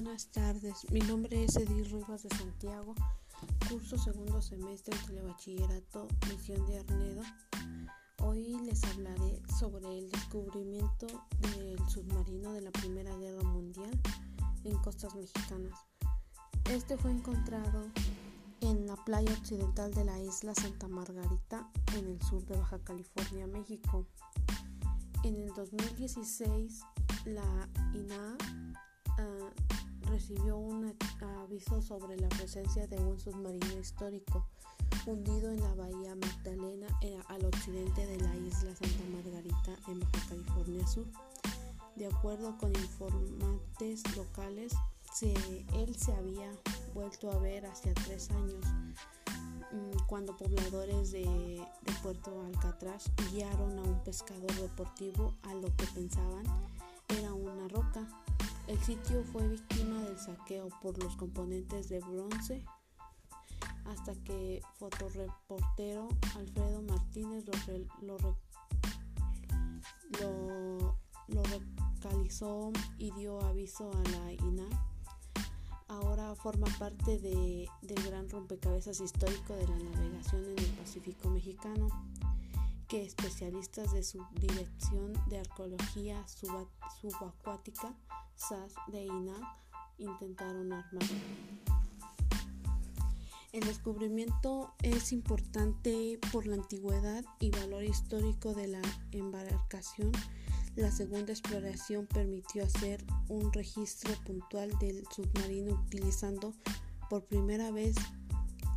Buenas tardes, mi nombre es Edith Rivas de Santiago, curso segundo semestre en Telebachillerato Misión de Arnedo. Hoy les hablaré sobre el descubrimiento del submarino de la Primera Guerra Mundial en costas mexicanas. Este fue encontrado en la playa occidental de la isla Santa Margarita en el sur de Baja California, México. En el 2016, la INA recibió un aviso sobre la presencia de un submarino histórico hundido en la bahía Magdalena al occidente de la isla Santa Margarita en Baja California Sur. De acuerdo con informantes locales, él se había vuelto a ver hace tres años mm, cuando pobladores de, de Puerto Alcatraz guiaron a un pescador deportivo a lo que pensaban era una roca el sitio fue víctima del saqueo por los componentes de bronce hasta que fotoreportero Alfredo Martínez lo, lo, localizó y dio aviso a la INA. Ahora forma parte de, del gran rompecabezas histórico de la navegación en el Pacífico mexicano que especialistas de su Dirección de Arqueología Subacuática SAS de INA intentaron armar. El descubrimiento es importante por la antigüedad y valor histórico de la embarcación. La segunda exploración permitió hacer un registro puntual del submarino utilizando por primera vez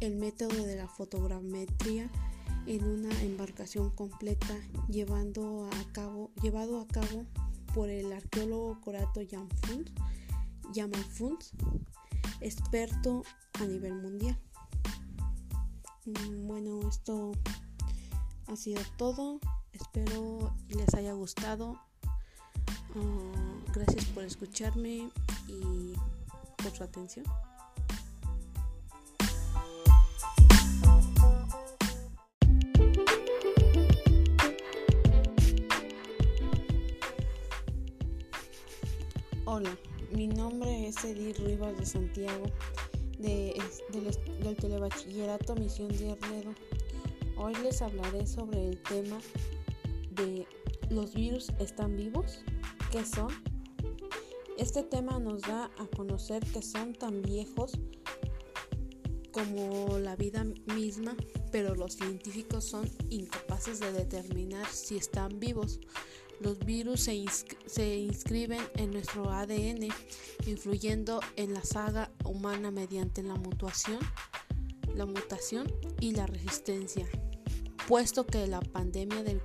el método de la fotogrametría en una embarcación completa llevando a cabo, llevado a cabo por el arqueólogo Corato Yamafuns, experto a nivel mundial. Mm, bueno, esto ha sido todo. Espero les haya gustado. Ah, gracias por escucharme y por su atención. Hola, mi nombre es Edith Rivas de Santiago, de, del Telebachillerato Misión de Arnedo. Hoy les hablaré sobre el tema de ¿los virus están vivos? ¿Qué son? Este tema nos da a conocer que son tan viejos como la vida misma, pero los científicos son incapaces de determinar si están vivos. Los virus se, inscriben en nuestro ADN, influyendo en la saga humana mediante la mutación, la mutación y la resistencia, puesto que la pandemia del,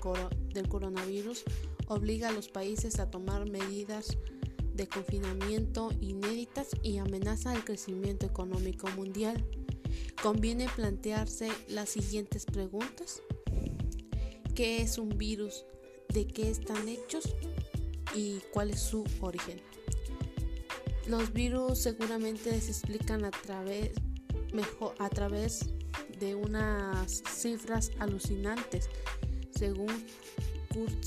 del coronavirus obliga a los países a tomar medidas de confinamiento inéditas y amenaza el crecimiento económico mundial. Conviene plantearse las siguientes preguntas. ¿Qué es un virus? De qué están hechos y cuál es su origen. Los virus seguramente se explican a través, mejor, a través de unas cifras alucinantes, según Kurt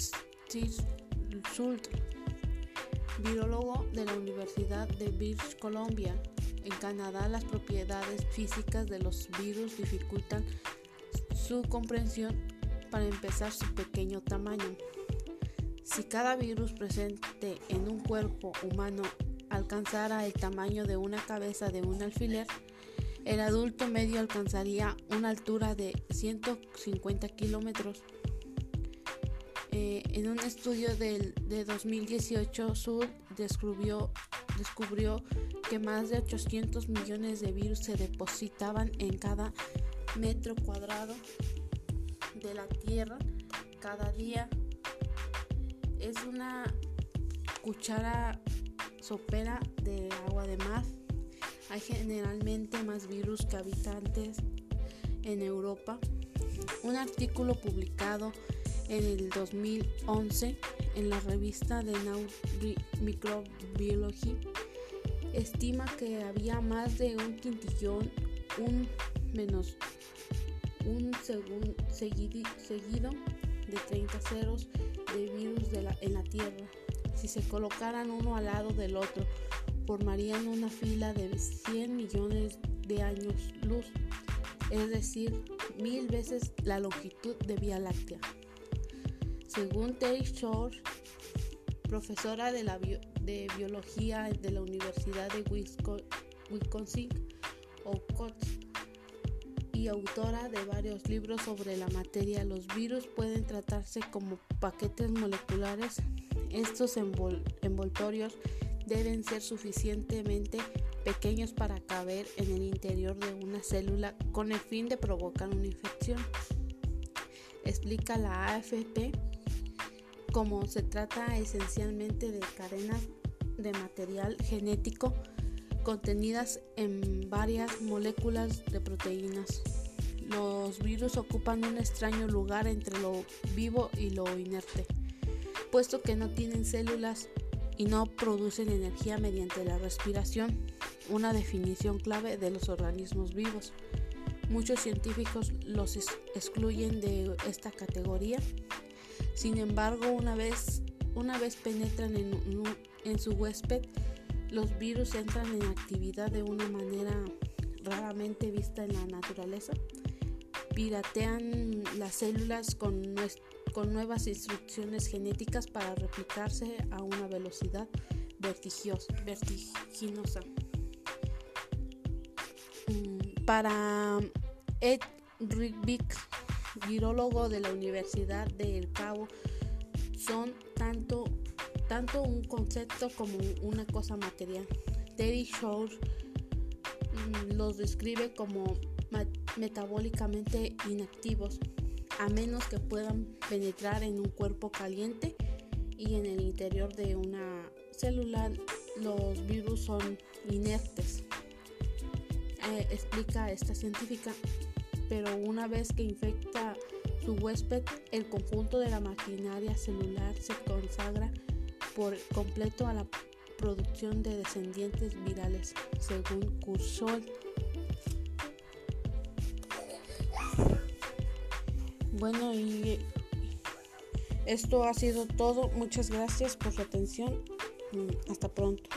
Schult, virólogo de la Universidad de British Columbia. En Canadá, las propiedades físicas de los virus dificultan su comprensión para empezar su pequeño tamaño. Si cada virus presente en un cuerpo humano alcanzara el tamaño de una cabeza de un alfiler, el adulto medio alcanzaría una altura de 150 kilómetros. Eh, en un estudio de 2018, Sur descubrió, descubrió que más de 800 millones de virus se depositaban en cada metro cuadrado de la Tierra cada día. Es una cuchara sopera de agua de mar. Hay generalmente más virus que habitantes en Europa. Un artículo publicado en el 2011 en la revista de Microbiology estima que había más de un quintillón, un menos un seguido de 30 ceros de virus en la Tierra. Si se colocaran uno al lado del otro, formarían una fila de 100 millones de años luz, es decir, mil veces la longitud de Vía Láctea. Según Terry Shore, profesora de, la de biología de la Universidad de Wisconsin, y autora de varios libros sobre la materia, los virus pueden tratarse como paquetes moleculares. Estos envoltorios deben ser suficientemente pequeños para caber en el interior de una célula con el fin de provocar una infección. Explica la AFP como se trata esencialmente de cadenas de material genético contenidas en varias moléculas de proteínas. Los virus ocupan un extraño lugar entre lo vivo y lo inerte, puesto que no tienen células y no producen energía mediante la respiración, una definición clave de los organismos vivos. Muchos científicos los excluyen de esta categoría. Sin embargo, una vez, una vez penetran en, en su huésped, los virus entran en actividad de una manera raramente vista en la naturaleza. Piratean las células con, con nuevas instrucciones genéticas para replicarse a una velocidad vertiginosa. Mm, para Ed Rigbick, virólogo de la Universidad de El Cabo, son tanto, tanto un concepto como una cosa material. Teddy Shore mm, los describe como metabólicamente inactivos, a menos que puedan penetrar en un cuerpo caliente y en el interior de una célula los virus son inertes. Eh, explica esta científica, pero una vez que infecta su huésped, el conjunto de la maquinaria celular se consagra por completo a la producción de descendientes virales, según Cursol. Bueno, y esto ha sido todo. Muchas gracias por su atención. Mm, hasta pronto.